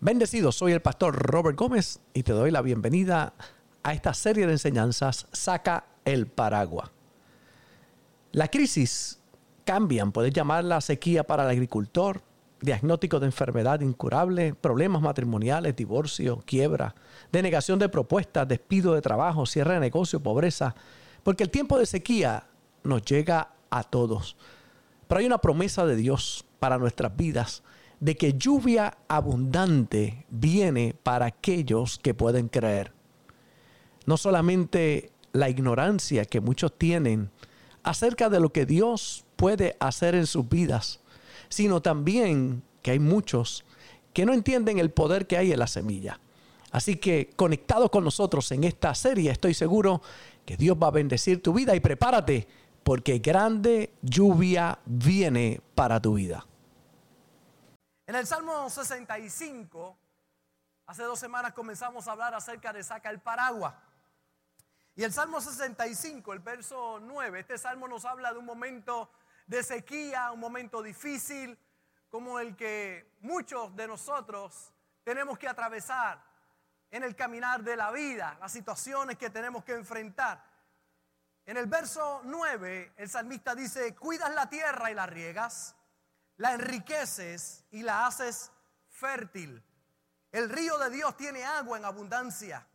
Bendecido, soy el pastor Robert Gómez y te doy la bienvenida a esta serie de enseñanzas Saca el paraguas. La crisis cambian, puedes llamarla sequía para el agricultor, diagnóstico de enfermedad incurable, problemas matrimoniales, divorcio, quiebra, denegación de propuestas, despido de trabajo, cierre de negocio, pobreza, porque el tiempo de sequía nos llega a todos. Pero hay una promesa de Dios para nuestras vidas de que lluvia abundante viene para aquellos que pueden creer. No solamente la ignorancia que muchos tienen acerca de lo que Dios puede hacer en sus vidas, sino también que hay muchos que no entienden el poder que hay en la semilla. Así que conectado con nosotros en esta serie, estoy seguro que Dios va a bendecir tu vida y prepárate porque grande lluvia viene para tu vida. En el Salmo 65, hace dos semanas comenzamos a hablar acerca de saca el paraguas. Y el Salmo 65, el verso 9, este salmo nos habla de un momento de sequía, un momento difícil, como el que muchos de nosotros tenemos que atravesar en el caminar de la vida, las situaciones que tenemos que enfrentar. En el verso 9, el salmista dice, cuidas la tierra y la riegas la enriqueces y la haces fértil. El río de Dios tiene agua en abundancia,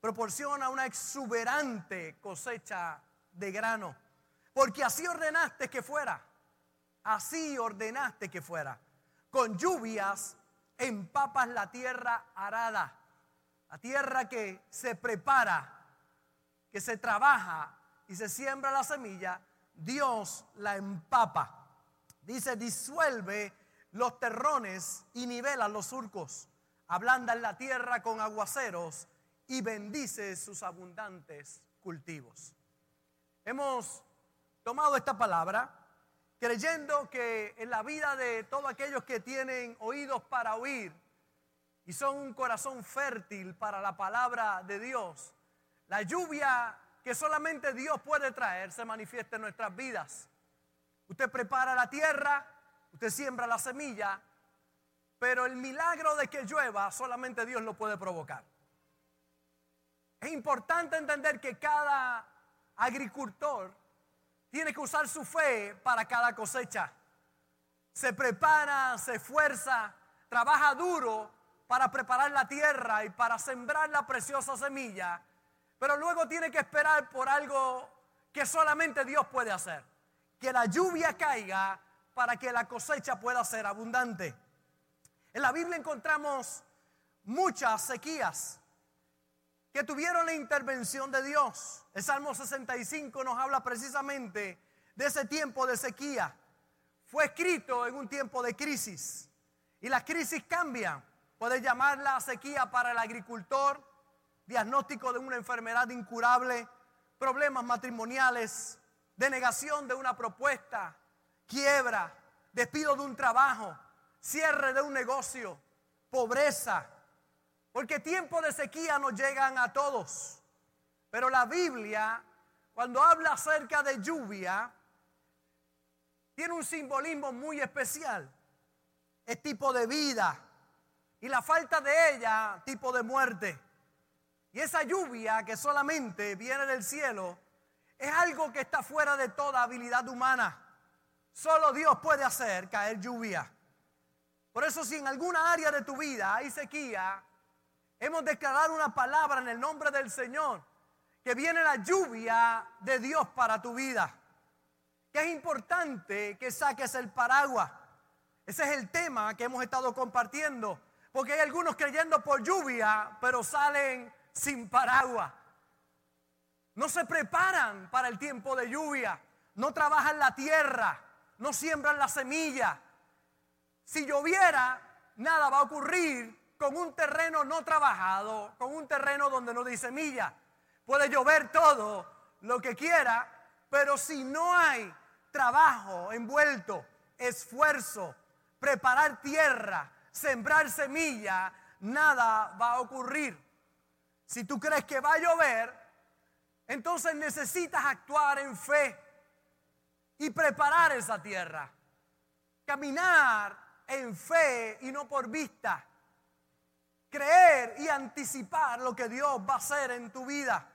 proporciona una exuberante cosecha de grano, porque así ordenaste que fuera, así ordenaste que fuera. Con lluvias empapas la tierra arada, la tierra que se prepara, que se trabaja y se siembra la semilla, Dios la empapa. Dice, disuelve los terrones y nivela los surcos. Ablanda la tierra con aguaceros y bendice sus abundantes cultivos. Hemos tomado esta palabra creyendo que en la vida de todos aquellos que tienen oídos para oír y son un corazón fértil para la palabra de Dios, la lluvia que solamente Dios puede traer se manifiesta en nuestras vidas. Usted prepara la tierra, usted siembra la semilla, pero el milagro de que llueva solamente Dios lo puede provocar. Es importante entender que cada agricultor tiene que usar su fe para cada cosecha. Se prepara, se esfuerza, trabaja duro para preparar la tierra y para sembrar la preciosa semilla, pero luego tiene que esperar por algo que solamente Dios puede hacer que la lluvia caiga para que la cosecha pueda ser abundante. En la Biblia encontramos muchas sequías que tuvieron la intervención de Dios. El Salmo 65 nos habla precisamente de ese tiempo de sequía. Fue escrito en un tiempo de crisis y las crisis cambian. Puedes llamarla sequía para el agricultor, diagnóstico de una enfermedad incurable, problemas matrimoniales, denegación de una propuesta, quiebra, despido de un trabajo, cierre de un negocio, pobreza. Porque tiempos de sequía nos llegan a todos. Pero la Biblia, cuando habla acerca de lluvia, tiene un simbolismo muy especial. Es tipo de vida. Y la falta de ella, tipo de muerte. Y esa lluvia que solamente viene del cielo, es algo que está fuera de toda habilidad humana. Solo Dios puede hacer caer lluvia. Por eso si en alguna área de tu vida hay sequía, hemos declarado una palabra en el nombre del Señor, que viene la lluvia de Dios para tu vida. Que es importante que saques el paraguas. Ese es el tema que hemos estado compartiendo. Porque hay algunos creyendo por lluvia, pero salen sin paraguas no se preparan para el tiempo de lluvia, no trabajan la tierra, no siembran la semilla. Si lloviera, nada va a ocurrir con un terreno no trabajado, con un terreno donde no hay semilla. Puede llover todo lo que quiera, pero si no hay trabajo envuelto, esfuerzo, preparar tierra, sembrar semilla, nada va a ocurrir. Si tú crees que va a llover, entonces necesitas actuar en fe y preparar esa tierra. Caminar en fe y no por vista. creer y anticipar lo que Dios va a hacer en tu vida.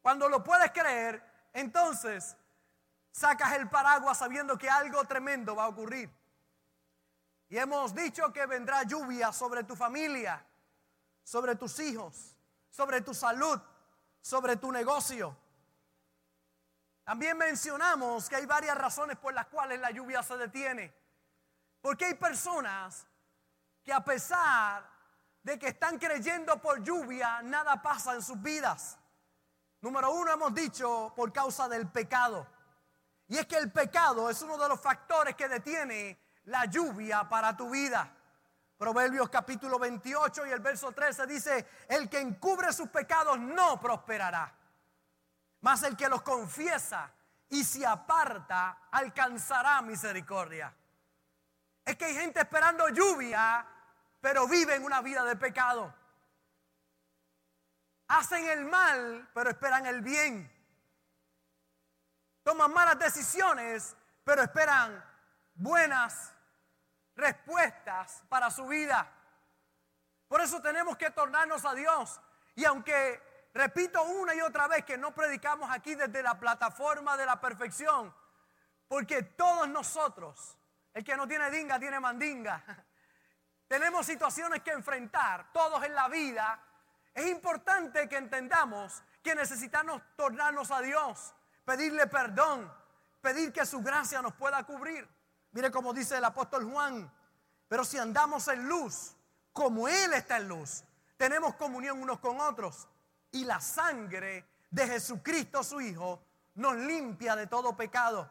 Cuando lo puedes creer, entonces sacas el paraguas sabiendo que algo tremendo va a ocurrir. Y hemos dicho que vendrá lluvia sobre tu familia, sobre tus hijos, sobre tu salud, sobre tu negocio. También mencionamos que hay varias razones por las cuales la lluvia se detiene. Porque hay personas que a pesar de que están creyendo por lluvia, nada pasa en sus vidas. Número uno, hemos dicho por causa del pecado. Y es que el pecado es uno de los factores que detiene la lluvia para tu vida. Proverbios capítulo 28 y el verso 13 dice, el que encubre sus pecados no prosperará, mas el que los confiesa y se aparta alcanzará misericordia. Es que hay gente esperando lluvia, pero viven una vida de pecado. Hacen el mal, pero esperan el bien. Toman malas decisiones, pero esperan buenas respuestas para su vida. Por eso tenemos que tornarnos a Dios. Y aunque repito una y otra vez que no predicamos aquí desde la plataforma de la perfección, porque todos nosotros, el que no tiene dinga tiene mandinga, tenemos situaciones que enfrentar, todos en la vida. Es importante que entendamos que necesitamos tornarnos a Dios, pedirle perdón, pedir que su gracia nos pueda cubrir. Mire como dice el apóstol Juan, pero si andamos en luz, como Él está en luz, tenemos comunión unos con otros. Y la sangre de Jesucristo su Hijo nos limpia de todo pecado.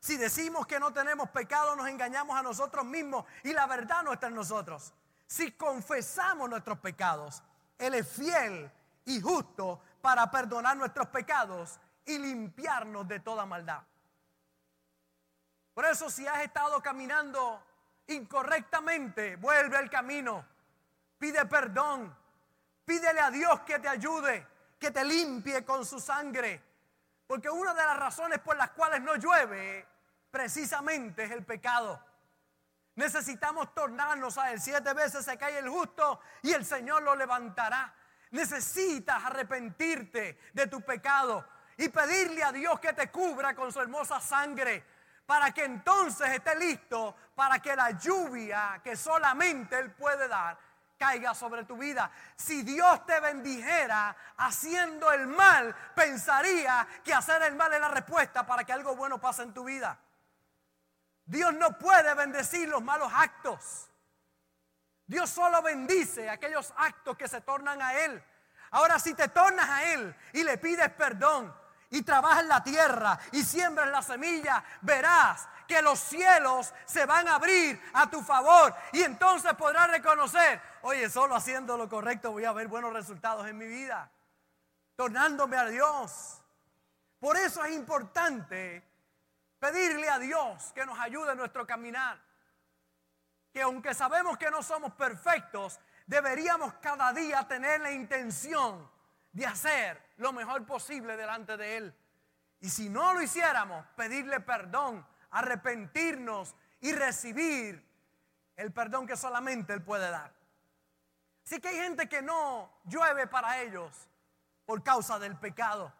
Si decimos que no tenemos pecado, nos engañamos a nosotros mismos y la verdad no está en nosotros. Si confesamos nuestros pecados, Él es fiel y justo para perdonar nuestros pecados y limpiarnos de toda maldad. Por eso si has estado caminando incorrectamente, vuelve al camino, pide perdón, pídele a Dios que te ayude, que te limpie con su sangre. Porque una de las razones por las cuales no llueve precisamente es el pecado. Necesitamos tornarnos a Él. Siete veces se cae el justo y el Señor lo levantará. Necesitas arrepentirte de tu pecado y pedirle a Dios que te cubra con su hermosa sangre para que entonces esté listo para que la lluvia que solamente Él puede dar caiga sobre tu vida. Si Dios te bendijera haciendo el mal, pensaría que hacer el mal es la respuesta para que algo bueno pase en tu vida. Dios no puede bendecir los malos actos. Dios solo bendice aquellos actos que se tornan a Él. Ahora si te tornas a Él y le pides perdón, y trabajas en la tierra y siembras la semilla, verás que los cielos se van a abrir a tu favor y entonces podrás reconocer, oye, solo haciendo lo correcto voy a ver buenos resultados en mi vida, tornándome a Dios. Por eso es importante pedirle a Dios que nos ayude en nuestro caminar. Que aunque sabemos que no somos perfectos, deberíamos cada día tener la intención de hacer lo mejor posible delante de Él. Y si no lo hiciéramos, pedirle perdón, arrepentirnos y recibir el perdón que solamente Él puede dar. Así que hay gente que no llueve para ellos por causa del pecado.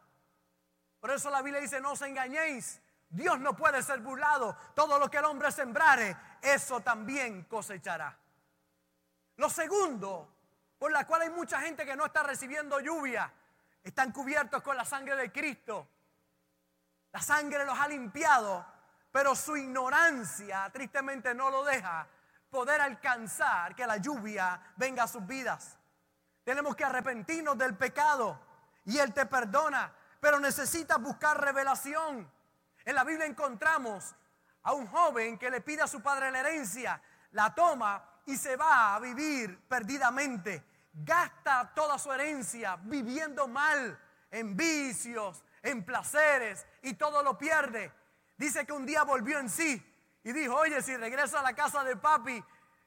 Por eso la Biblia dice, no os engañéis, Dios no puede ser burlado. Todo lo que el hombre sembrare, eso también cosechará. Lo segundo por la cual hay mucha gente que no está recibiendo lluvia. Están cubiertos con la sangre de Cristo. La sangre los ha limpiado, pero su ignorancia tristemente no lo deja poder alcanzar que la lluvia venga a sus vidas. Tenemos que arrepentirnos del pecado y Él te perdona, pero necesitas buscar revelación. En la Biblia encontramos a un joven que le pide a su padre la herencia, la toma y se va a vivir perdidamente. Gasta toda su herencia viviendo mal, en vicios, en placeres y todo lo pierde. Dice que un día volvió en sí y dijo, oye, si regreso a la casa de papi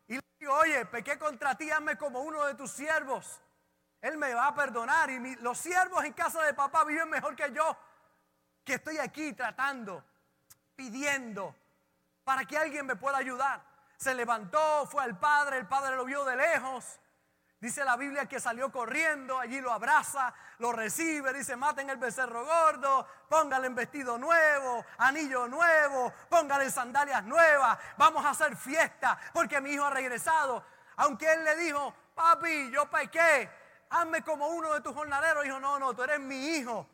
y le digo, oye, pequé contra ti, hazme como uno de tus siervos. Él me va a perdonar y los siervos en casa de papá viven mejor que yo, que estoy aquí tratando, pidiendo para que alguien me pueda ayudar se levantó, fue al padre, el padre lo vio de lejos, Dice la Biblia que salió corriendo, allí lo abraza, lo recibe, dice, maten el becerro gordo, póngale en vestido nuevo, anillo nuevo, póngale sandalias nuevas, vamos a hacer fiesta porque mi hijo ha regresado. Aunque él le dijo, papi, yo pequé, hazme como uno de tus jornaleros. Dijo, no, no, tú eres mi hijo.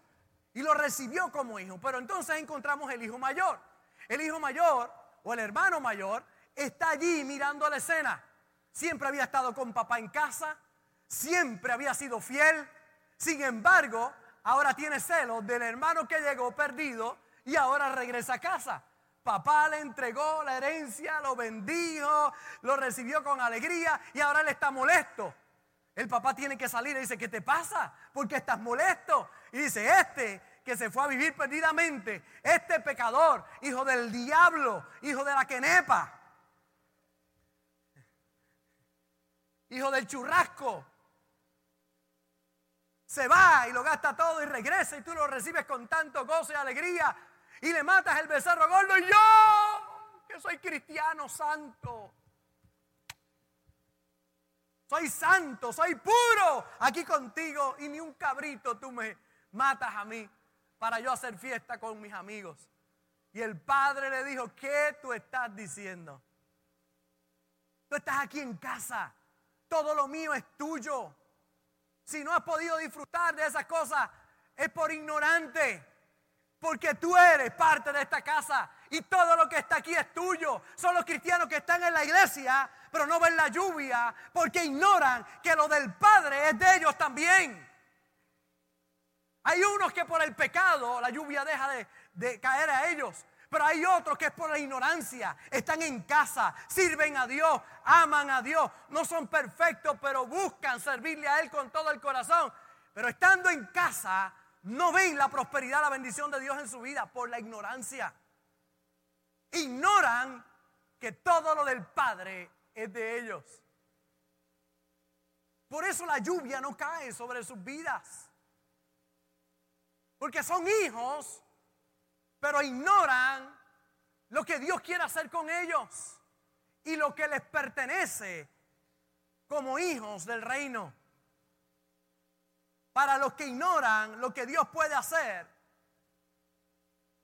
Y lo recibió como hijo. Pero entonces encontramos el hijo mayor. El hijo mayor o el hermano mayor está allí mirando la escena. Siempre había estado con papá en casa, siempre había sido fiel. Sin embargo, ahora tiene celos del hermano que llegó perdido y ahora regresa a casa. Papá le entregó la herencia, lo bendijo, lo recibió con alegría y ahora él está molesto. El papá tiene que salir y dice, ¿qué te pasa? ¿Por qué estás molesto? Y dice, este que se fue a vivir perdidamente, este pecador, hijo del diablo, hijo de la quenepa, hijo del churrasco. Se va y lo gasta todo y regresa y tú lo recibes con tanto gozo y alegría y le matas el becerro gordo y yo, que soy cristiano santo. Soy santo, soy puro aquí contigo y ni un cabrito tú me matas a mí para yo hacer fiesta con mis amigos. Y el padre le dijo, ¿qué tú estás diciendo? Tú estás aquí en casa todo lo mío es tuyo. Si no has podido disfrutar de esas cosas, es por ignorante. Porque tú eres parte de esta casa y todo lo que está aquí es tuyo. Son los cristianos que están en la iglesia, pero no ven la lluvia porque ignoran que lo del Padre es de ellos también. Hay unos que por el pecado la lluvia deja de, de caer a ellos. Pero hay otros que es por la ignorancia. Están en casa, sirven a Dios, aman a Dios. No son perfectos, pero buscan servirle a Él con todo el corazón. Pero estando en casa, no ven la prosperidad, la bendición de Dios en su vida por la ignorancia. Ignoran que todo lo del Padre es de ellos. Por eso la lluvia no cae sobre sus vidas. Porque son hijos pero ignoran lo que Dios quiere hacer con ellos y lo que les pertenece como hijos del reino. Para los que ignoran lo que Dios puede hacer,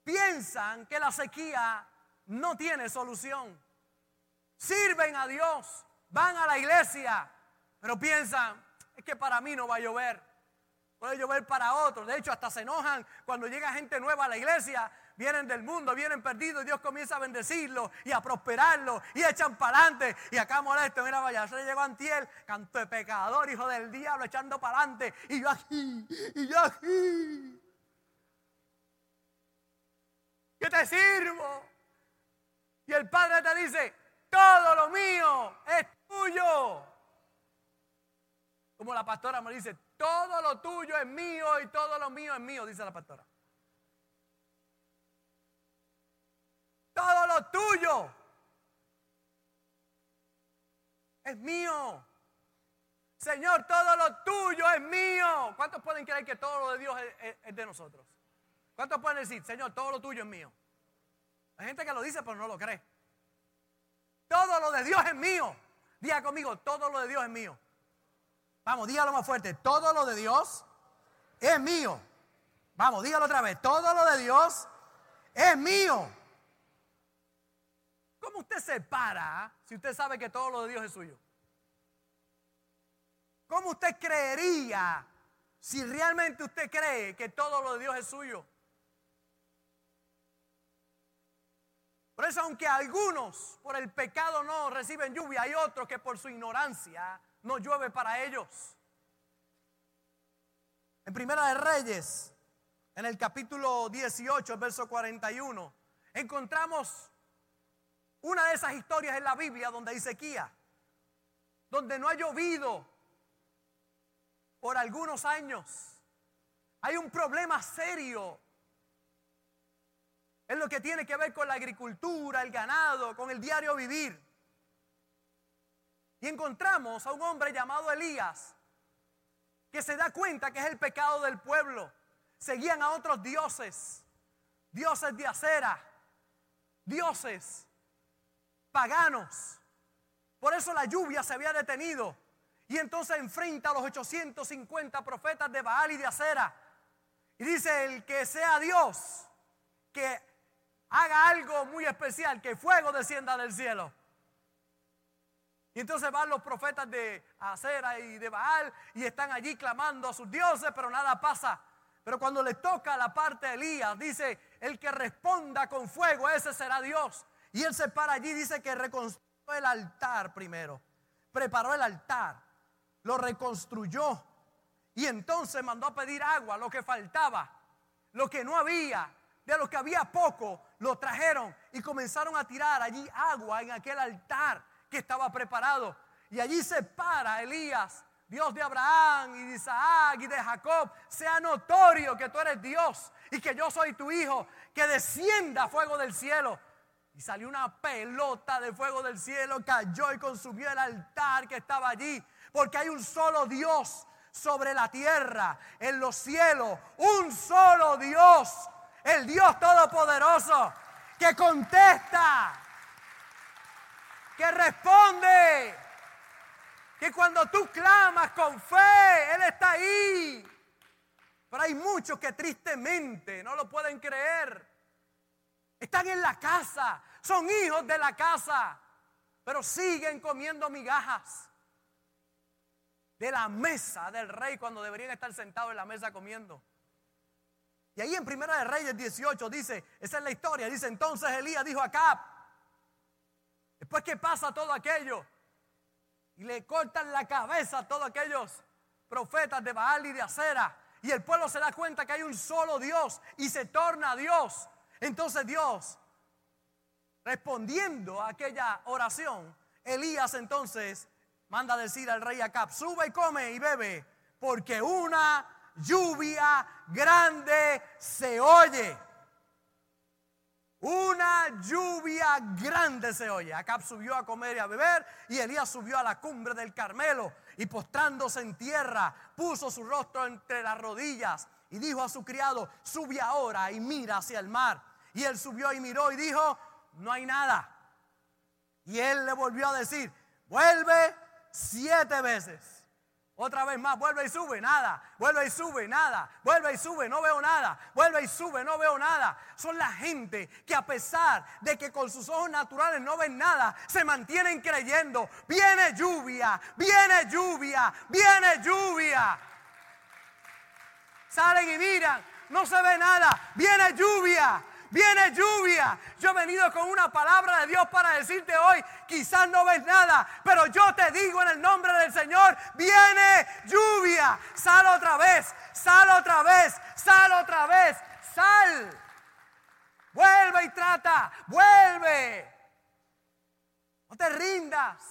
piensan que la sequía no tiene solución. Sirven a Dios, van a la iglesia, pero piensan, es que para mí no va a llover. Puede llover para otros. De hecho, hasta se enojan cuando llega gente nueva a la iglesia vienen del mundo, vienen perdidos y Dios comienza a bendecirlos y a prosperarlos y echan para adelante. Y acá molesto, mira, vaya, se le llegó Antiel, canto de pecador, hijo del diablo, echando para adelante. Y yo aquí, y yo aquí. Yo te sirvo. Y el Padre te dice, todo lo mío es tuyo. Como la pastora me dice, todo lo tuyo es mío y todo lo mío es mío, dice la pastora. Todo lo tuyo es mío. Señor, todo lo tuyo es mío. ¿Cuántos pueden creer que todo lo de Dios es, de nosotros? ¿Cuántos pueden decir, Señor, todo lo tuyo es mío? Hay gente que lo dice, pero no lo cree. Todo lo de Dios es mío. Diga conmigo, todo lo de Dios es mío. Vamos, dígalo más fuerte. Todo lo de Dios es mío. Vamos, dígalo otra vez. Todo lo de Dios es mío. ¿Cómo usted se para si usted sabe que todo lo de Dios es suyo? ¿Cómo usted creería si realmente usted cree que todo lo de Dios es suyo? Por eso, aunque algunos por el pecado no reciben lluvia, hay otros que por su ignorancia no llueve para ellos. En Primera de Reyes, en el capítulo 18, verso 41, encontramos una de esas historias en la Biblia donde hay sequía, donde no ha llovido por algunos años. Hay un problema serio en lo que tiene que ver con la agricultura, el ganado, con el diario vivir. Y encontramos a un hombre llamado Elías que se da cuenta que es el pecado del pueblo. Seguían a otros dioses, dioses de acera, dioses paganos. Por eso la lluvia se había detenido. Y entonces enfrenta a los 850 profetas de Baal y de Acera. Y dice, el que sea Dios, que haga algo muy especial, que fuego descienda del cielo. Y entonces van los profetas de Acera y de Baal y están allí clamando a sus dioses, pero nada pasa. Pero cuando le toca la parte de Elías, dice, el que responda con fuego, ese será Dios. Y él se para allí, dice que reconstruyó el altar primero. Preparó el altar, lo reconstruyó. Y entonces mandó a pedir agua, lo que faltaba, lo que no había, de lo que había poco, lo trajeron y comenzaron a tirar allí agua en aquel altar que estaba preparado. Y allí se para Elías, Dios de Abraham y de Isaac y de Jacob. Sea notorio que tú eres Dios y que yo soy tu hijo, que descienda fuego del cielo. Y salió una pelota de fuego del cielo, cayó y consumió el altar que estaba allí. Porque hay un solo Dios sobre la tierra, en los cielos. Un solo Dios, el Dios Todopoderoso, que contesta que responde, que cuando tú clamas con fe, Él está ahí. Pero hay muchos que tristemente no lo pueden creer. Están en la casa, son hijos de la casa, pero siguen comiendo migajas de la mesa del rey cuando deberían estar sentados en la mesa comiendo. Y ahí en Primera de Reyes 18 dice, esa es la historia, dice entonces Elías dijo a Cap, Después que pasa todo aquello y le cortan la cabeza a todos aquellos profetas de Baal y de Acera, y el pueblo se da cuenta que hay un solo Dios y se torna a Dios. Entonces Dios, respondiendo a aquella oración, Elías entonces manda decir al rey Acab, sube y come y bebe, porque una lluvia grande se oye. Una lluvia grande se oye. Acab subió a comer y a beber y Elías subió a la cumbre del Carmelo y postrándose en tierra puso su rostro entre las rodillas y dijo a su criado, sube ahora y mira hacia el mar. Y él subió y miró y dijo, no hay nada. Y él le volvió a decir, vuelve siete veces. Otra vez más, vuelve y sube, nada. Vuelve y sube, nada. Vuelve y sube, no veo nada. Vuelve y sube, no veo nada. Son la gente que a pesar de que con sus ojos naturales no ven nada, se mantienen creyendo. Viene lluvia, viene lluvia, viene lluvia. Salen y miran, no se ve nada. Viene lluvia, viene lluvia. Yo he venido con una palabra de Dios para decirte hoy, quizás no ves nada, pero yo te digo en el nombre del Señor, viene lluvia. Sal otra vez, sal otra vez, sal otra vez, sal. Vuelve y trata, vuelve. No te rindas.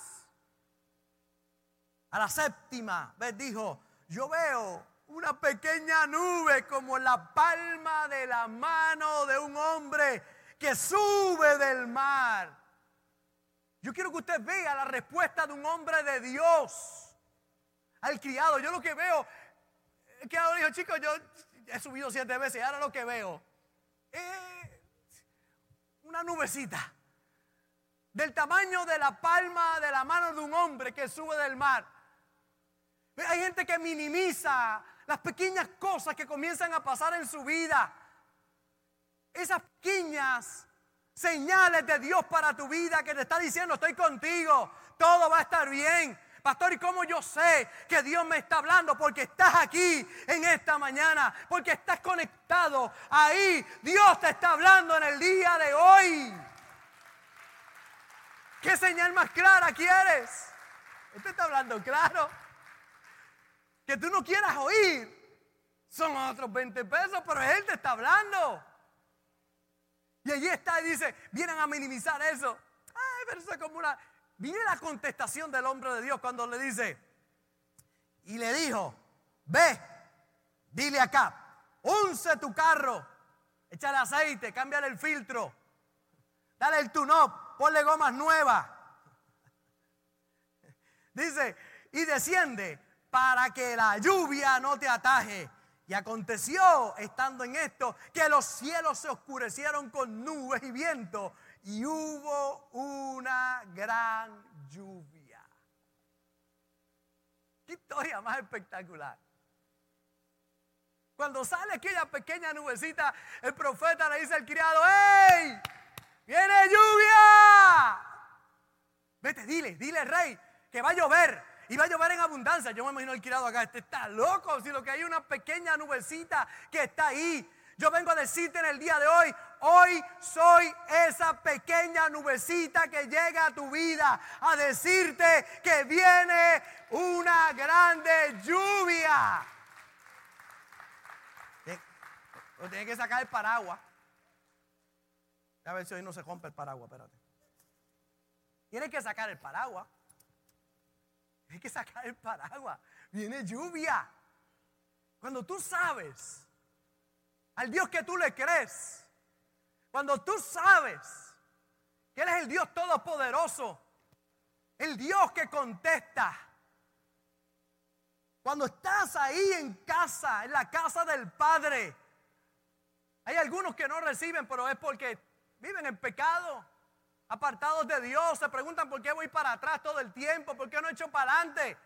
A la séptima vez dijo, yo veo una pequeña nube como la palma de la mano de un hombre que sube del mar. Yo quiero que usted vea la respuesta de un hombre de Dios al criado. Yo lo que veo, el criado dijo, chicos, yo he subido siete veces ahora lo que veo es una nubecita del tamaño de la palma de la mano de un hombre que sube del mar. Hay gente que minimiza las pequeñas cosas que comienzan a pasar en su vida. Esas pequeñas señales de Dios para tu vida que te está diciendo, estoy contigo, todo va a estar bien. Pastor, ¿y cómo yo sé que Dios me está hablando? Porque estás aquí en esta mañana, porque estás conectado ahí. Dios te está hablando en el día de hoy. ¿Qué señal más clara quieres? Usted está hablando claro que tú no quieras oír, son otros 20 pesos, pero Él te está hablando. Y allí está y dice, vienen a minimizar eso. Ay, pero eso es como una... Viene la contestación del hombre de Dios cuando le dice, y le dijo, ve, dile acá, unce tu carro, échale aceite, cámbiale el filtro, dale el tune-up, ponle gomas nuevas. Dice, y desciende para que la lluvia no te ataje. Y aconteció, estando en esto, que los cielos se oscurecieron con nubes y viento y hubo una gran lluvia. Qué historia más espectacular. Cuando sale aquella pequeña nubecita, el profeta le dice al criado, ¡Ey! ¡Viene lluvia! Vete, dile, dile, rey, que va a llover. Y va a llover en abundancia. Yo me imagino el criado acá, este está loco. Si lo que hay una pequeña nubecita que está ahí. Yo vengo a decirte en el día de hoy, hoy soy esa pequeña nubecita que llega a tu vida a decirte que viene una grande lluvia. Tiene que sacar el paraguas. A ver si hoy no se rompe el paraguas, espérate. Tiene que sacar el paraguas. Tiene que sacar el paraguas. Viene lluvia. Cuando tú sabes al Dios que tú le crees, cuando tú sabes que Él es el Dios todopoderoso, el Dios que contesta, cuando estás ahí en casa, en la casa del Padre, hay algunos que no reciben, pero es porque viven en pecado, apartados de Dios, se preguntan por qué voy para atrás todo el tiempo, por qué no he hecho para adelante.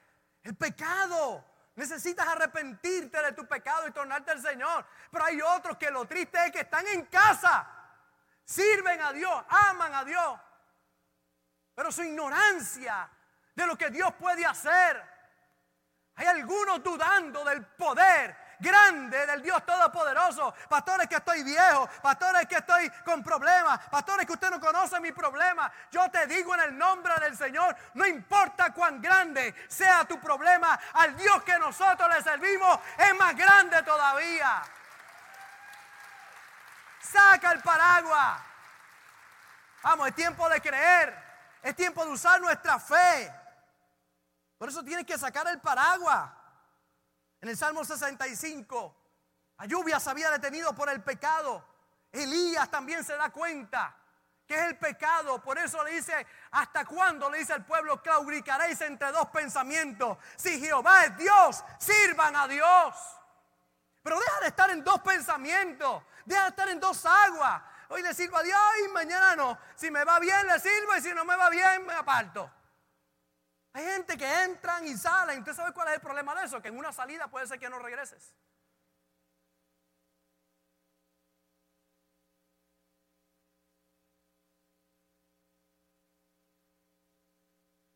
El pecado. Necesitas arrepentirte de tu pecado y tornarte al Señor. Pero hay otros que lo triste es que están en casa, sirven a Dios, aman a Dios. Pero su ignorancia de lo que Dios puede hacer. Hay algunos dudando del poder grande del Dios Todopoderoso. Pastores que estoy viejo, pastores que estoy con problemas, pastores que usted no conoce mi problema. Yo te digo en el nombre del Señor, no importa cuán grande sea tu problema, al Dios que nosotros le servimos es más grande todavía. Saca el paraguas. Vamos, es tiempo de creer. Es tiempo de usar nuestra fe. Por eso tienes que sacar el paraguas. En el Salmo 65, la lluvia se había detenido por el pecado. Elías también se da cuenta que es el pecado. Por eso le dice, ¿hasta cuándo le dice al pueblo, claudicaréis entre dos pensamientos? Si Jehová es Dios, sirvan a Dios. Pero deja de estar en dos pensamientos, deja de estar en dos aguas. Hoy le sirvo a Dios y mañana no. Si me va bien, le sirvo y si no me va bien, me aparto. Hay gente que entran y salen. ¿Usted sabe cuál es el problema de eso? Que en una salida puede ser que no regreses.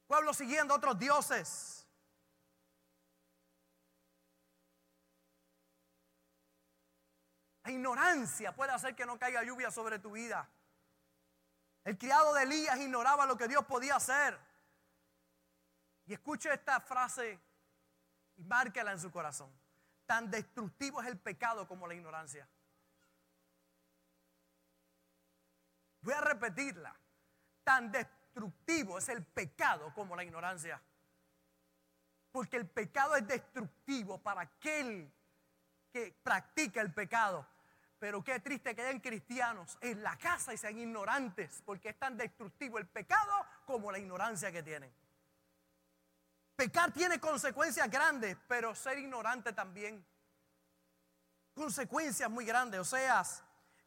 Pueblo siguiendo otros dioses. La ignorancia puede hacer que no caiga lluvia sobre tu vida. El criado de Elías ignoraba lo que Dios podía hacer. Y escuche esta frase y márquela en su corazón. Tan destructivo es el pecado como la ignorancia. Voy a repetirla. Tan destructivo es el pecado como la ignorancia. Porque el pecado es destructivo para aquel que practica el pecado. Pero qué triste que hayan cristianos en la casa y sean ignorantes, porque es tan destructivo el pecado como la ignorancia que tienen. Pecar tiene consecuencias grandes, pero ser ignorante también. Consecuencias muy grandes. O sea,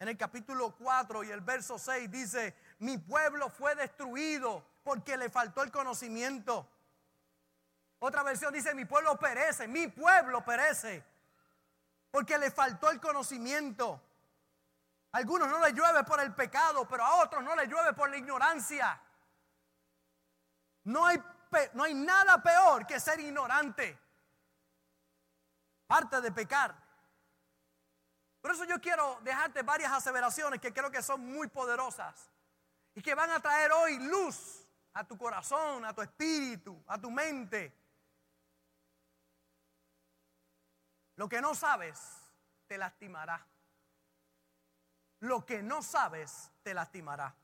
en el capítulo 4 y el verso 6 dice, mi pueblo fue destruido porque le faltó el conocimiento. Otra versión dice, mi pueblo perece, mi pueblo perece porque le faltó el conocimiento. A algunos no les llueve por el pecado, pero a otros no les llueve por la ignorancia. No hay no hay nada peor que ser ignorante. Parte de pecar. Por eso yo quiero dejarte varias aseveraciones que creo que son muy poderosas y que van a traer hoy luz a tu corazón, a tu espíritu, a tu mente. Lo que no sabes te lastimará. Lo que no sabes te lastimará.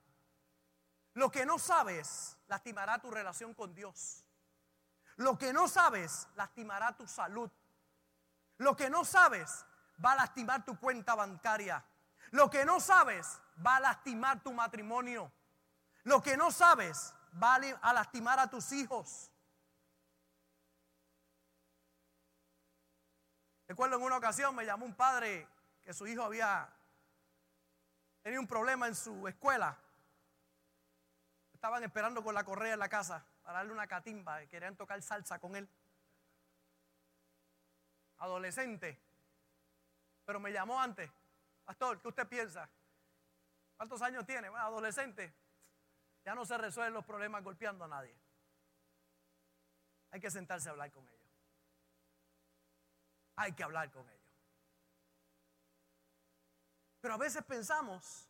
Lo que no sabes lastimará tu relación con Dios. Lo que no sabes lastimará tu salud. Lo que no sabes va a lastimar tu cuenta bancaria. Lo que no sabes va a lastimar tu matrimonio. Lo que no sabes va a lastimar a tus hijos. Recuerdo en una ocasión me llamó un padre que su hijo había tenido un problema en su escuela Estaban esperando con la correa en la casa para darle una catimba y querían tocar salsa con él. adolescente, pero me llamó antes. Pastor, ¿qué usted piensa? ¿Cuántos años tiene? Adolescente. Ya no se resuelven los problemas golpeando a nadie. Hay que sentarse a hablar con ellos. Hay que hablar con ellos. Pero a veces pensamos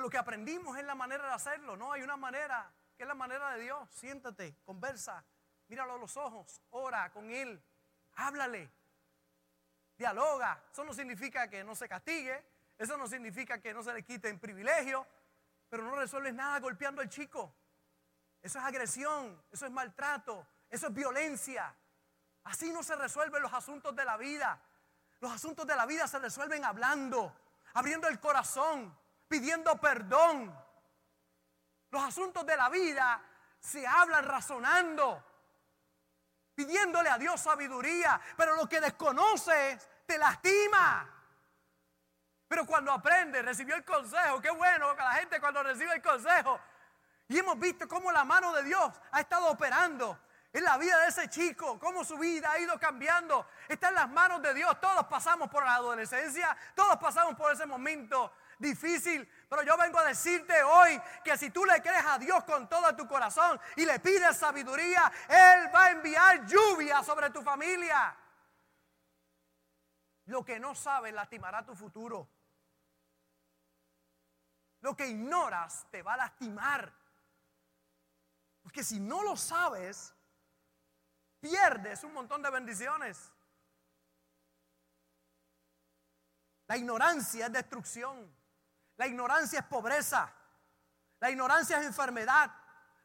lo que aprendimos es la manera de hacerlo. No, hay una manera que es la manera de Dios. Siéntate, conversa, míralo a los ojos, ora con Él, háblale, dialoga. Eso no significa que no se castigue, eso no significa que no se le quiten privilegios, pero no resuelves nada golpeando al chico. Eso es agresión, eso es maltrato, eso es violencia. Así no se resuelven los asuntos de la vida. Los asuntos de la vida se resuelven hablando, abriendo el corazón, pidiendo perdón. Los asuntos de la vida se hablan razonando, pidiéndole a Dios sabiduría, pero lo que desconoces te lastima. Pero cuando aprende, recibió el consejo, qué bueno que la gente cuando recibe el consejo, y hemos visto cómo la mano de Dios ha estado operando en la vida de ese chico, cómo su vida ha ido cambiando. Está en las manos de Dios. Todos pasamos por la adolescencia, todos pasamos por ese momento difícil. Pero yo vengo a decirte hoy que si tú le crees a Dios con todo tu corazón y le pides sabiduría, Él va a enviar lluvia sobre tu familia. Lo que no sabes lastimará tu futuro. Lo que ignoras te va a lastimar. Porque si no lo sabes, pierdes un montón de bendiciones. La ignorancia es destrucción. La ignorancia es pobreza. La ignorancia es enfermedad.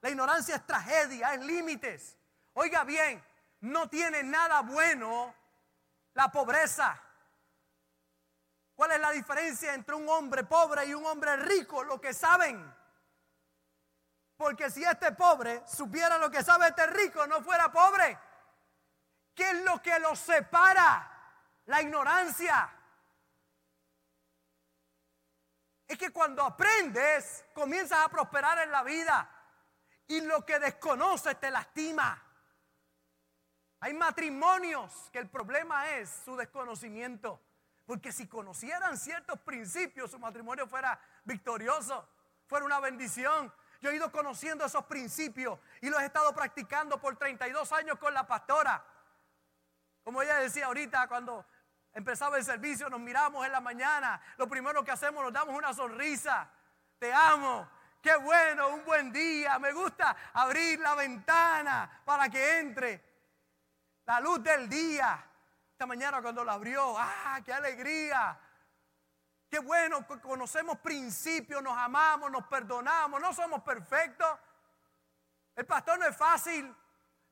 La ignorancia es tragedia, es límites. Oiga bien, no tiene nada bueno la pobreza. ¿Cuál es la diferencia entre un hombre pobre y un hombre rico? Lo que saben. Porque si este pobre supiera lo que sabe este rico, no fuera pobre. ¿Qué es lo que los separa? La ignorancia. Es que cuando aprendes, comienzas a prosperar en la vida. Y lo que desconoces te lastima. Hay matrimonios que el problema es su desconocimiento. Porque si conocieran ciertos principios, su matrimonio fuera victorioso, fuera una bendición. Yo he ido conociendo esos principios y los he estado practicando por 32 años con la pastora. Como ella decía ahorita, cuando empezaba el servicio, nos miramos en la mañana, lo primero que hacemos, nos damos una sonrisa. Te amo, qué bueno, un buen día. Me gusta abrir la ventana para que entre la luz del día. Esta mañana cuando la abrió, ¡ah, qué alegría! Qué bueno, conocemos principios, nos amamos, nos perdonamos, no somos perfectos. El pastor no es fácil,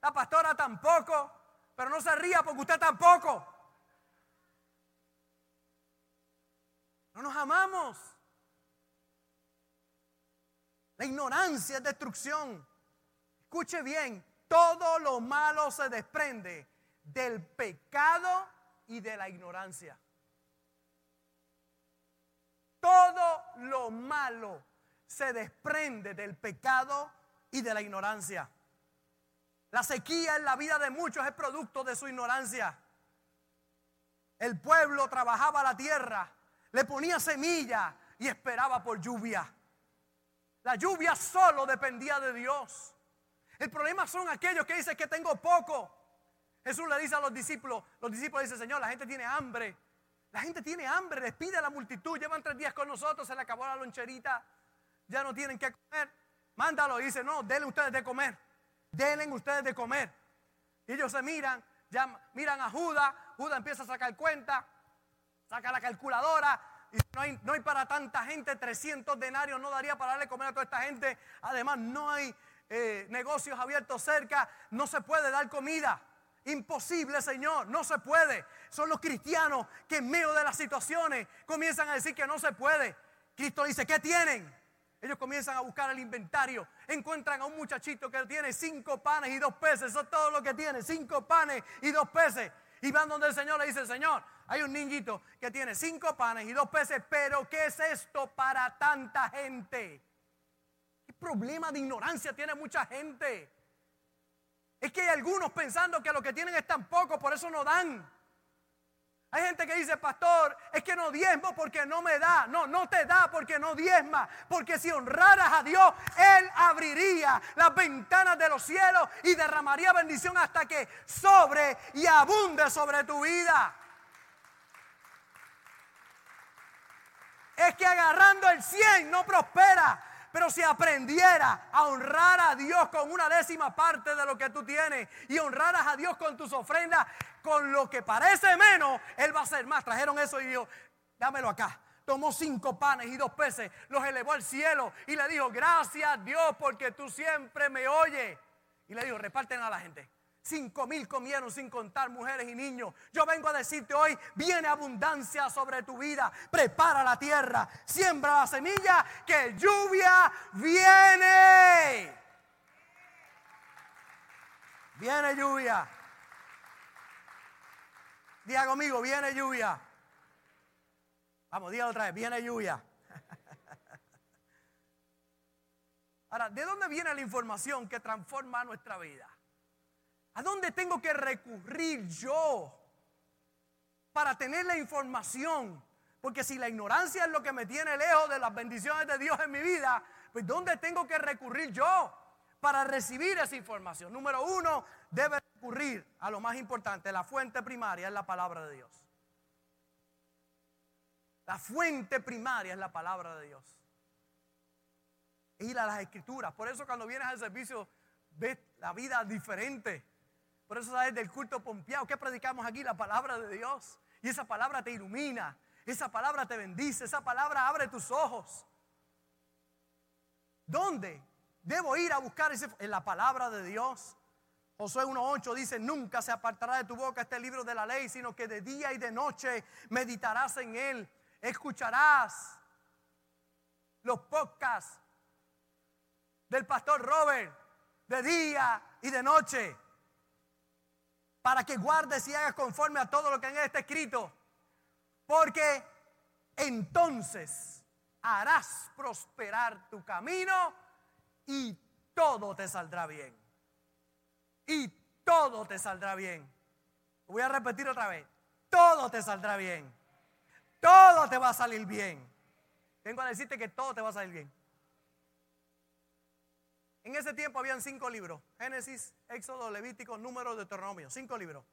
la pastora tampoco. Pero no se ría porque usted tampoco. No nos amamos. La ignorancia es destrucción. Escuche bien, todo lo malo se desprende del pecado y de la ignorancia. Todo lo malo se desprende del pecado y de la ignorancia. La sequía en la vida de muchos es producto de su ignorancia. El pueblo trabajaba la tierra, le ponía semilla y esperaba por lluvia. La lluvia solo dependía de Dios. El problema son aquellos que dicen que tengo poco. Jesús le dice a los discípulos, los discípulos dicen, Señor, la gente tiene hambre. La gente tiene hambre, despide a la multitud, llevan tres días con nosotros, se le acabó la loncherita, ya no tienen que comer. Mándalo y dice, no, denle ustedes de comer denle ustedes de comer. Y ellos se miran, ya miran a Judas, Judas empieza a sacar cuenta, saca la calculadora, y no hay, para tanta gente, 300 denarios no daría para darle comer a toda esta gente. Además, no hay eh, negocios abiertos cerca, no se puede dar comida. Imposible, Señor, no se puede. Son los cristianos que en medio de las situaciones comienzan a decir que no se puede. Cristo dice, ¿qué tienen? Ellos comienzan a buscar el inventario. Encuentran a un muchachito que tiene cinco panes y dos peces. Eso es todo lo que tiene. Cinco panes y dos peces. Y van donde el Señor le dice, Señor, hay un niñito que tiene cinco panes y dos peces. Pero ¿qué es esto para tanta gente? ¿Qué problema de ignorancia tiene mucha gente? Es que hay algunos pensando que lo que tienen es tan poco, por eso no dan. Hay gente que dice, pastor, es que no diezmo porque no me da. No, no te da porque no diezma. Porque si honraras a Dios, Él abriría las ventanas de los cielos y derramaría bendición hasta que sobre y abunde sobre tu vida. Es que agarrando el 100 no prospera. Pero si aprendiera a honrar a Dios con una décima parte de lo que tú tienes y honraras a Dios con tus ofrendas, con lo que parece menos, Él va a hacer más. Trajeron eso y dijo, dámelo acá. Tomó cinco panes y dos peces, los elevó al cielo y le dijo, gracias Dios porque tú siempre me oyes. Y le dijo, reparten a la gente. Cinco mil comieron sin contar mujeres y niños. Yo vengo a decirte hoy, viene abundancia sobre tu vida. Prepara la tierra, siembra la semilla, que lluvia viene. Viene lluvia. Diga conmigo, viene lluvia. Vamos, diga otra vez, viene lluvia. Ahora, ¿de dónde viene la información que transforma nuestra vida? ¿A dónde tengo que recurrir yo para tener la información? Porque si la ignorancia es lo que me tiene lejos de las bendiciones de Dios en mi vida, pues ¿dónde tengo que recurrir yo para recibir esa información? Número uno, debe recurrir a lo más importante, la fuente primaria es la palabra de Dios. La fuente primaria es la palabra de Dios. Ir a las escrituras. Por eso cuando vienes al servicio ves la vida diferente. Por eso sabes del culto pompeado. ¿Qué predicamos aquí? La palabra de Dios. Y esa palabra te ilumina. Esa palabra te bendice. Esa palabra abre tus ojos. ¿Dónde? Debo ir a buscar ese, en la palabra de Dios. Josué 1.8 dice, nunca se apartará de tu boca este libro de la ley, sino que de día y de noche meditarás en él. Escucharás los podcasts del pastor Robert de día y de noche para que guardes y hagas conforme a todo lo que en él está escrito. Porque entonces harás prosperar tu camino y todo te saldrá bien. Y todo te saldrá bien. Voy a repetir otra vez. Todo te saldrá bien. Todo te va a salir bien. Tengo a decirte que todo te va a salir bien. En ese tiempo habían cinco libros. Génesis, Éxodo, Levítico, Número, Deuteronomio. Cinco libros.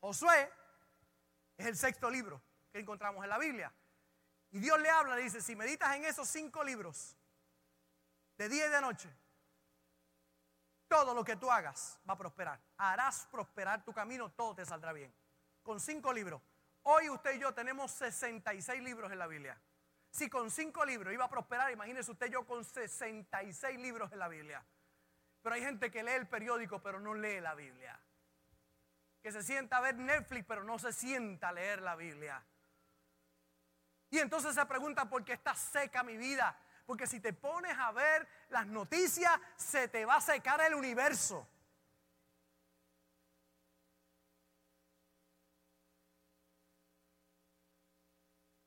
Josué es el sexto libro que encontramos en la Biblia. Y Dios le habla, le dice, si meditas en esos cinco libros, de día y de noche, todo lo que tú hagas va a prosperar. Harás prosperar tu camino, todo te saldrá bien. Con cinco libros. Hoy usted y yo tenemos 66 libros en la Biblia. Si con cinco libros iba a prosperar, imagínese usted yo con 66 libros en la Biblia. Pero hay gente que lee el periódico pero no lee la Biblia. Que se sienta a ver Netflix pero no se sienta a leer la Biblia. Y entonces se pregunta por qué está seca mi vida. Porque si te pones a ver las noticias, se te va a secar el universo.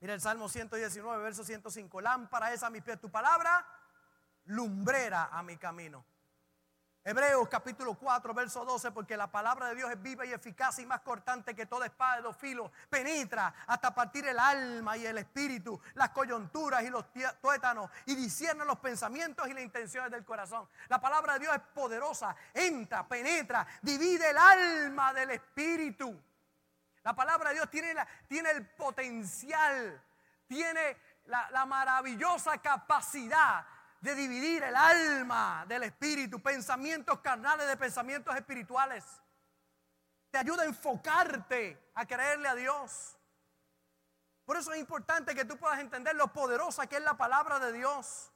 Mira el Salmo 119, verso 105. Lámpara es a mis pies tu palabra, lumbrera a mi camino. Hebreos capítulo 4, verso 12, porque la palabra de Dios es viva y eficaz y más cortante que toda espada de dos filos. Penetra hasta partir el alma y el espíritu, las coyunturas y los tuétanos y discierne los pensamientos y las intenciones del corazón. La palabra de Dios es poderosa, entra, penetra, divide el alma del espíritu. La palabra de Dios tiene, tiene el potencial, tiene la, la maravillosa capacidad de dividir el alma del espíritu, pensamientos carnales de pensamientos espirituales. Te ayuda a enfocarte a creerle a Dios. Por eso es importante que tú puedas entender lo poderosa que es la palabra de Dios.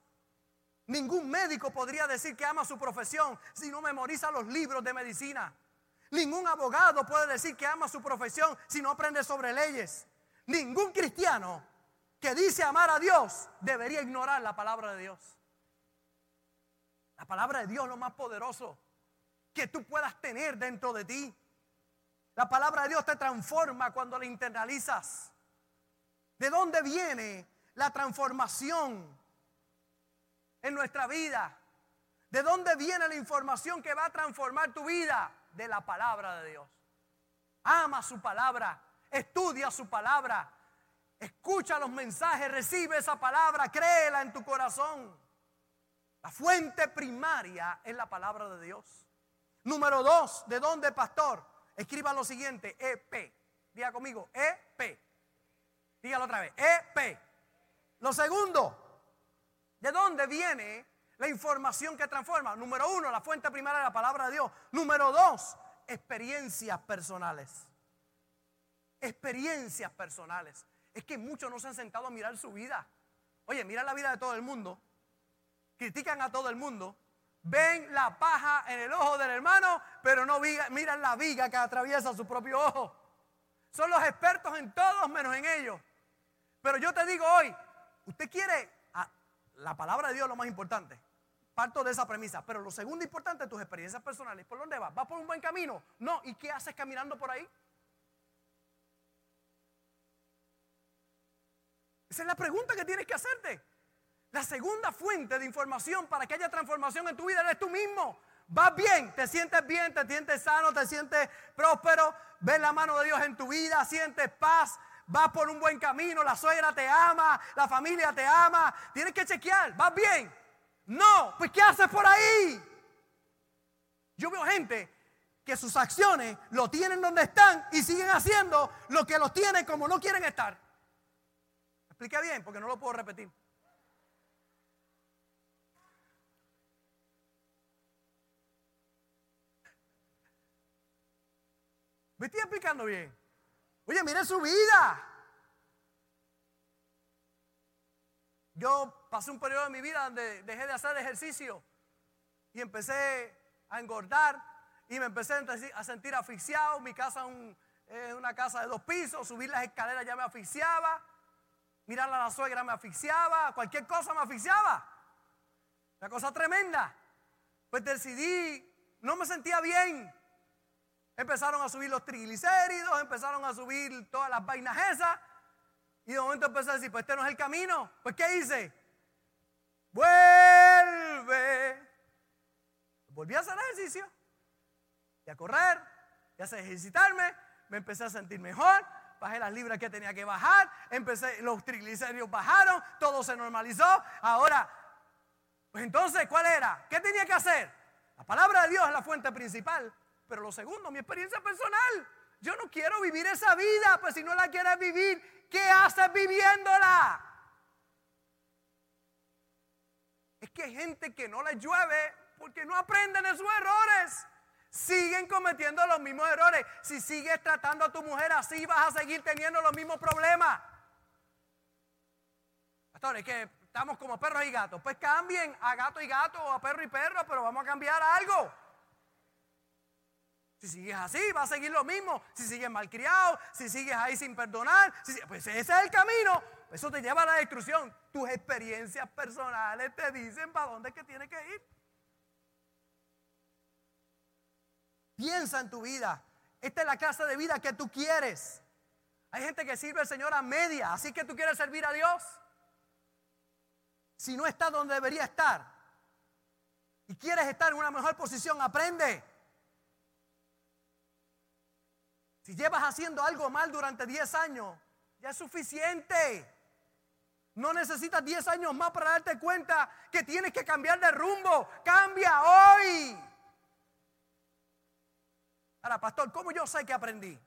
Ningún médico podría decir que ama su profesión si no memoriza los libros de medicina. Ningún abogado puede decir que ama su profesión si no aprende sobre leyes. Ningún cristiano que dice amar a Dios debería ignorar la palabra de Dios. La palabra de Dios es lo más poderoso que tú puedas tener dentro de ti. La palabra de Dios te transforma cuando la internalizas. ¿De dónde viene la transformación en nuestra vida? ¿De dónde viene la información que va a transformar tu vida? De la palabra de Dios. Ama su palabra, estudia su palabra, escucha los mensajes, recibe esa palabra, créela en tu corazón. La fuente primaria es la palabra de Dios. Número dos, ¿de dónde, pastor? Escriba lo siguiente, EP. Diga conmigo, EP. Dígalo otra vez, EP. Lo segundo, ¿de dónde viene la información que transforma? Número uno, la fuente primaria de la palabra de Dios. Número dos, experiencias personales. Experiencias personales. Es que muchos no se han sentado a mirar su vida. Oye, mira la vida de todo el mundo. Critican a todo el mundo. Ven la paja en el ojo del hermano, pero no miran la viga que atraviesa su propio ojo. Son los expertos en todos menos en ellos. Pero yo te digo hoy, usted quiere, ah, la palabra de Dios lo más importante. Parto de esa premisa. Pero lo segundo importante, tus experiencias personales. ¿Por dónde vas? ¿Vas por un buen camino? No. ¿Y qué haces caminando por ahí? Esa es la pregunta que tienes que hacerte. La segunda fuente de información para que haya transformación en tu vida eres tú mismo. Vas bien, te sientes bien, te sientes sano, te sientes próspero, ves la mano de Dios en tu vida, sientes paz, vas por un buen camino, la suegra te ama, la familia te ama. Tienes que chequear, vas bien. No, pues ¿qué haces por ahí? Yo veo gente que sus acciones lo tienen donde están y siguen haciendo lo que los tienen como no quieren estar. ¿Expliqué bien? Porque no lo puedo repetir. ¿Me estoy explicando bien? Oye, mire su vida. Yo pasé un periodo de mi vida donde dejé de hacer ejercicio y empecé a engordar y me empecé a sentir asfixiado. Mi casa es una casa de dos pisos, subir las escaleras ya me asfixiaba, mirar a la suegra me asfixiaba, cualquier cosa me asfixiaba. Una cosa tremenda. Pues decidí, no me sentía bien. Empezaron a subir los triglicéridos, empezaron a subir todas las vainas esas. Y de momento empecé a decir, pues este no es el camino. Pues ¿qué hice? Vuelve. Volví a hacer ejercicio. Y a correr. Y a ejercitarme. Me empecé a sentir mejor. Bajé las libras que tenía que bajar. Empecé, los triglicéridos bajaron. Todo se normalizó. Ahora, pues entonces, ¿cuál era? ¿Qué tenía que hacer? La palabra de Dios es la fuente principal. Pero lo segundo, mi experiencia personal. Yo no quiero vivir esa vida, pues si no la quieres vivir, ¿qué haces viviéndola? Es que hay gente que no le llueve porque no aprenden de sus errores. Siguen cometiendo los mismos errores. Si sigues tratando a tu mujer así, vas a seguir teniendo los mismos problemas. Pastor, es que estamos como perros y gatos. Pues cambien a gato y gato o a perro y perro, pero vamos a cambiar algo. Si sigues así, va a seguir lo mismo. Si sigues malcriado, si sigues ahí sin perdonar, pues ese es el camino. Eso te lleva a la destrucción. Tus experiencias personales te dicen para dónde es que tienes que ir. Piensa en tu vida. Esta es la clase de vida que tú quieres. Hay gente que sirve al Señor a media, así que tú quieres servir a Dios. Si no estás donde debería estar y quieres estar en una mejor posición, aprende. Si llevas haciendo algo mal durante 10 años, ya es suficiente. No necesitas 10 años más para darte cuenta que tienes que cambiar de rumbo. Cambia hoy. Ahora, pastor, ¿cómo yo sé que aprendí?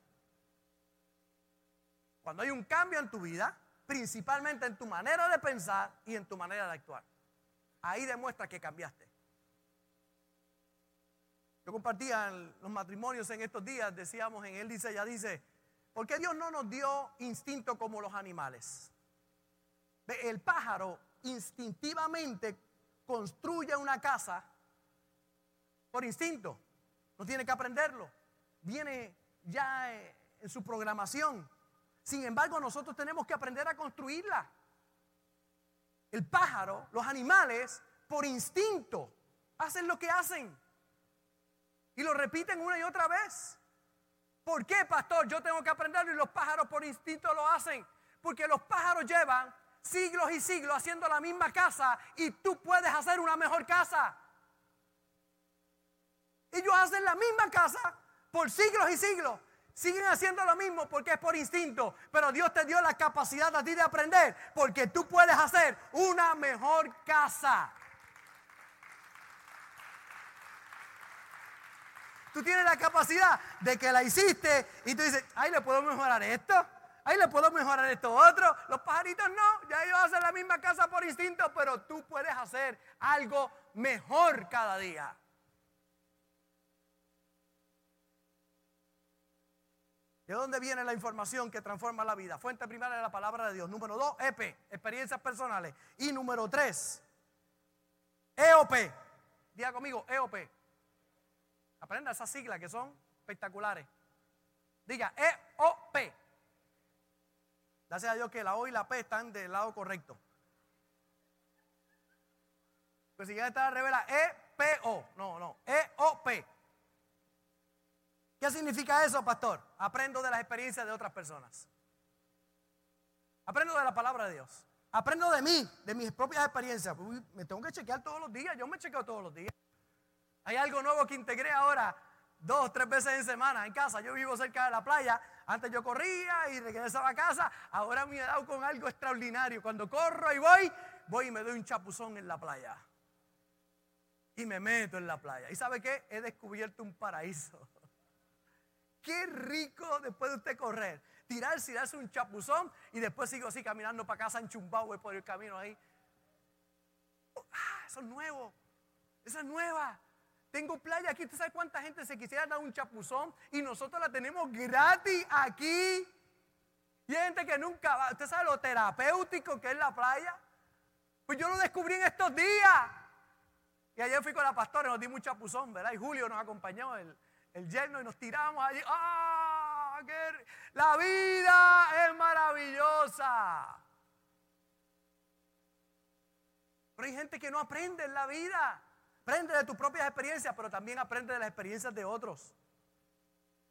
Cuando hay un cambio en tu vida, principalmente en tu manera de pensar y en tu manera de actuar. Ahí demuestra que cambiaste. Yo compartía los matrimonios en estos días, decíamos en él dice, ya dice, ¿por qué Dios no nos dio instinto como los animales? El pájaro instintivamente construye una casa por instinto, no tiene que aprenderlo, viene ya eh, en su programación. Sin embargo, nosotros tenemos que aprender a construirla. El pájaro, los animales, por instinto, hacen lo que hacen. Y lo repiten una y otra vez. ¿Por qué, pastor? Yo tengo que aprenderlo y los pájaros por instinto lo hacen. Porque los pájaros llevan siglos y siglos haciendo la misma casa y tú puedes hacer una mejor casa. hacen la misma casa por siglos y siglos. Siguen haciendo lo mismo porque es por instinto. Pero Dios te dio la capacidad a ti de aprender porque tú puedes hacer una mejor casa. Tú tienes la capacidad de que la hiciste y tú dices, ahí le puedo mejorar esto, ahí le puedo mejorar esto otro. Los pajaritos no, ya ellos hacen la misma casa por instinto, pero tú puedes hacer algo mejor cada día. ¿De dónde viene la información que transforma la vida? Fuente primera de la palabra de Dios. Número dos, EP, experiencias personales. Y número tres, EOP. Diga conmigo, EOP. Aprenda esas siglas que son espectaculares. Diga EOP. Gracias a Dios que la O y la P están del lado correcto. Pues si ya está revela EPO. No, no. EOP. ¿Qué significa eso, pastor? Aprendo de las experiencias de otras personas. Aprendo de la palabra de Dios. Aprendo de mí, de mis propias experiencias. me tengo que chequear todos los días. Yo me chequeo todos los días. Hay algo nuevo que integré ahora dos, tres veces en semana en casa. Yo vivo cerca de la playa. Antes yo corría y regresaba a casa. Ahora me he dado con algo extraordinario. Cuando corro y voy, voy y me doy un chapuzón en la playa. Y me meto en la playa. ¿Y sabe qué? He descubierto un paraíso. Qué rico después de usted correr. Tirarse y darse un chapuzón y después sigo así caminando para casa en Chumbahue por el camino ahí. Ah, eso es nuevo. Esa es nueva. Tengo playa aquí. ¿Usted sabe cuánta gente se quisiera dar un chapuzón? Y nosotros la tenemos gratis aquí. Y hay gente que nunca va. ¿Usted sabe lo terapéutico que es la playa? Pues yo lo descubrí en estos días. Y ayer fui con la pastora y nos dimos un chapuzón, ¿verdad? Y Julio nos acompañó, el, el yerno y nos tiramos allí. ¡Ah! La vida es maravillosa. Pero hay gente que no aprende en la vida. Aprende de tus propias experiencias, pero también aprende de las experiencias de otros.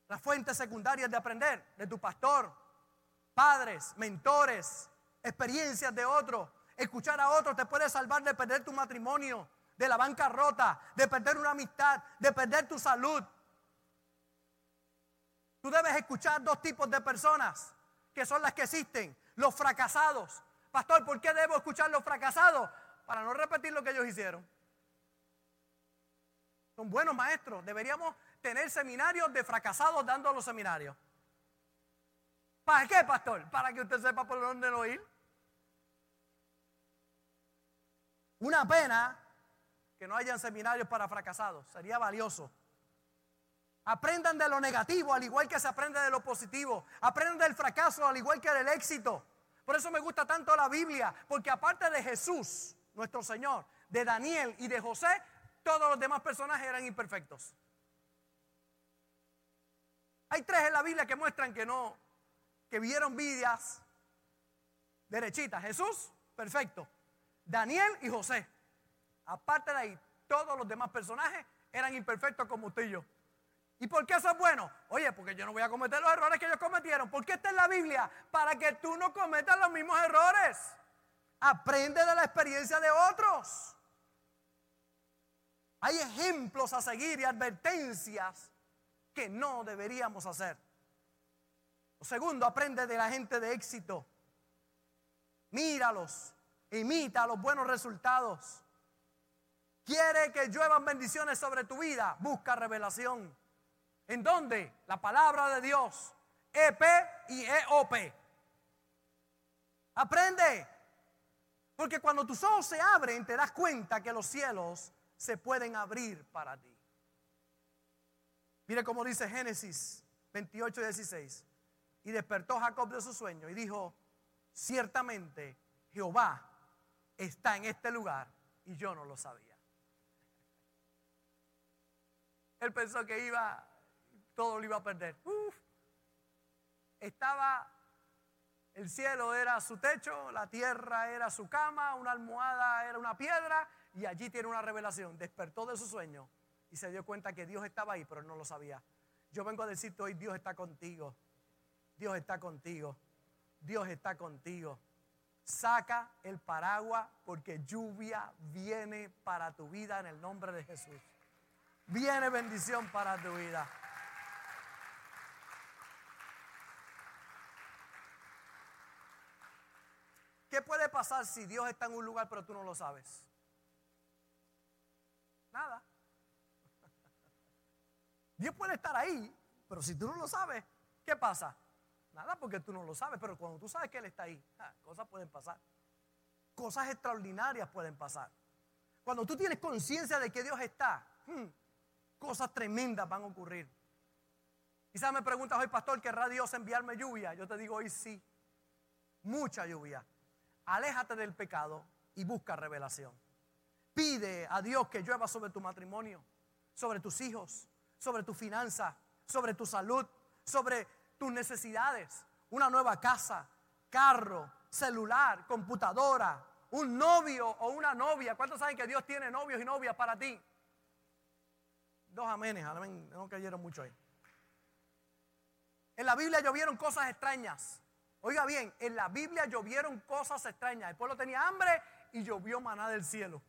Las fuentes secundarias de aprender, de tu pastor, padres, mentores, experiencias de otros. Escuchar a otros te puede salvar de perder tu matrimonio, de la bancarrota, de perder una amistad, de perder tu salud, Tú debes escuchar dos tipos de personas que son las que existen, los fracasados. Pastor, ¿por qué debo escuchar los fracasados? Para no repetir lo que ellos hicieron. Son buenos maestros. Deberíamos tener seminarios de fracasados dando los seminarios. ¿Para qué, pastor? Para que usted sepa por dónde no ir. Una pena que no hayan seminarios para fracasados. Sería valioso. Aprendan de lo negativo al igual que se aprende de lo positivo. Aprendan del fracaso al igual que del éxito. Por eso me gusta tanto la Biblia, porque aparte de Jesús, nuestro Señor, de Daniel y de José, todos los demás personajes eran imperfectos. Hay tres en la Biblia que muestran que no, que vieron vidas derechitas. Jesús, perfecto. Daniel y José. Aparte de ahí, todos los demás personajes eran imperfectos como usted y yo. ¿Y por qué eso es bueno? Oye, porque yo no voy a cometer los errores que ellos cometieron. ¿Por qué está en la Biblia? Para que tú no cometas los mismos errores. Aprende de la experiencia de otros. Hay ejemplos a seguir y advertencias que no deberíamos hacer. Lo segundo, aprende de la gente de éxito. Míralos, imita los buenos resultados. Quiere que lluevan bendiciones sobre tu vida, busca revelación. ¿En dónde? La palabra de Dios. EP y EOP. Aprende. Porque cuando tus ojos se abren, te das cuenta que los cielos se pueden abrir para ti. Mire cómo dice Génesis 28 y 16. Y despertó Jacob de su sueño y dijo, ciertamente Jehová está en este lugar y yo no lo sabía. Él pensó que iba todo lo iba a perder. Estaba, el cielo era su techo, la tierra era su cama, una almohada era una piedra y allí tiene una revelación. Despertó de su sueño y se dio cuenta que Dios estaba ahí, pero no lo sabía. Yo vengo a decirte hoy, Dios está contigo. Dios está contigo. Dios está contigo. Saca el paraguas porque lluvia viene para tu vida en el nombre de Jesús. Viene bendición para tu vida. ¿Qué puede pasar si Dios está en un lugar pero tú no lo sabes? Nada. Dios puede estar ahí, pero si tú no lo sabes, ¿qué pasa? Nada, porque tú no lo sabes, pero cuando tú sabes que Él está ahí, ah, cosas pueden pasar. Cosas extraordinarias pueden pasar. Cuando tú tienes conciencia de que Dios está, hmm, cosas tremendas van a ocurrir. Quizás me preguntas hoy, pastor, ¿querrá Dios enviarme lluvia? Yo te digo hoy sí, mucha lluvia. Aléjate del pecado y busca revelación. Pide a Dios que llueva sobre tu matrimonio, sobre tus hijos, sobre tu finanza, sobre tu salud, sobre tus necesidades. Una nueva casa, carro, celular, computadora, un novio o una novia. ¿Cuántos saben que Dios tiene novios y novias para ti? Dos amenes, amén. No cayeron mucho ahí. En la Biblia llovieron cosas extrañas. Oiga bien, en la Biblia llovieron cosas extrañas. El pueblo tenía hambre y llovió maná del cielo.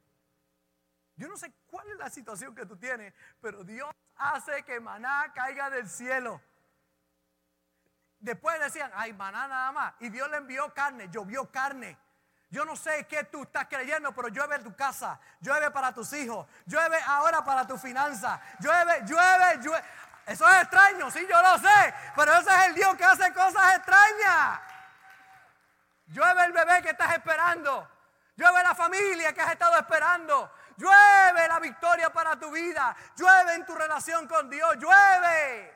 Yo no sé cuál es la situación que tú tienes, pero Dios hace que maná caiga del cielo. Después decían, ay, maná nada más. Y Dios le envió carne, llovió carne. Yo no sé qué tú estás creyendo, pero llueve en tu casa, llueve para tus hijos, llueve ahora para tu finanza, llueve, llueve, llueve. Eso es extraño, sí, yo lo sé, pero ese es el Dios que hace cosas extrañas. Llueve el bebé que estás esperando, llueve la familia que has estado esperando, llueve la victoria para tu vida, llueve en tu relación con Dios, llueve.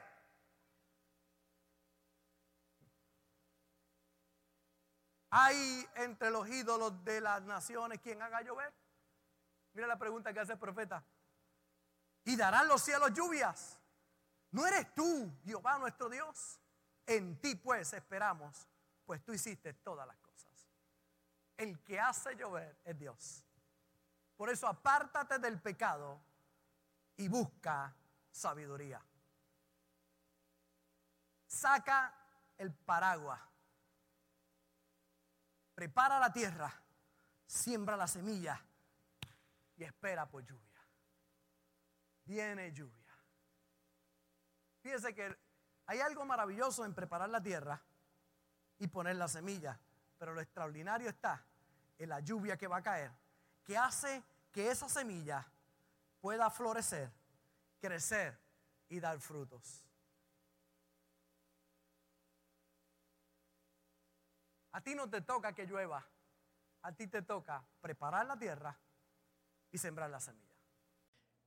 ¿Hay entre los ídolos de las naciones quien haga llover? Mira la pregunta que hace el profeta. ¿Y darán los cielos lluvias? ¿No eres tú, Jehová nuestro Dios? En ti pues esperamos, pues tú hiciste todas las cosas. El que hace llover es Dios. Por eso apártate del pecado y busca sabiduría. Saca el paraguas prepara la tierra, siembra la semilla y espera por lluvia. Viene lluvia. Fíjese que hay algo maravilloso en preparar la tierra y poner la semilla, pero lo extraordinario está en la lluvia que va a caer, que hace que esa semilla pueda florecer, crecer y dar frutos. A ti no te toca que llueva, a ti te toca preparar la tierra y sembrar la semilla.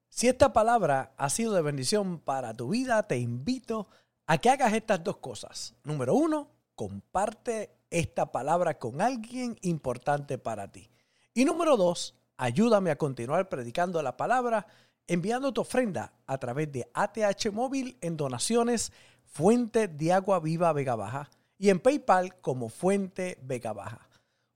Si esta palabra ha sido de bendición para tu vida, te invito a que hagas estas dos cosas. Número uno, comparte esta palabra con alguien importante para ti. Y número dos, ayúdame a continuar predicando la palabra enviando tu ofrenda a través de ATH Móvil en donaciones Fuente de Agua Viva Vega Baja y en PayPal como Fuente Vega Baja.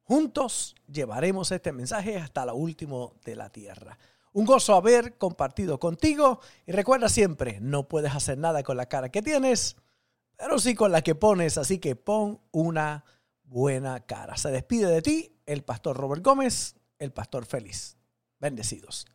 Juntos llevaremos este mensaje hasta lo último de la tierra. Un gozo haber compartido contigo y recuerda siempre, no puedes hacer nada con la cara que tienes, pero sí con la que pones, así que pon una buena cara. Se despide de ti el pastor Robert Gómez, el pastor feliz. Bendecidos.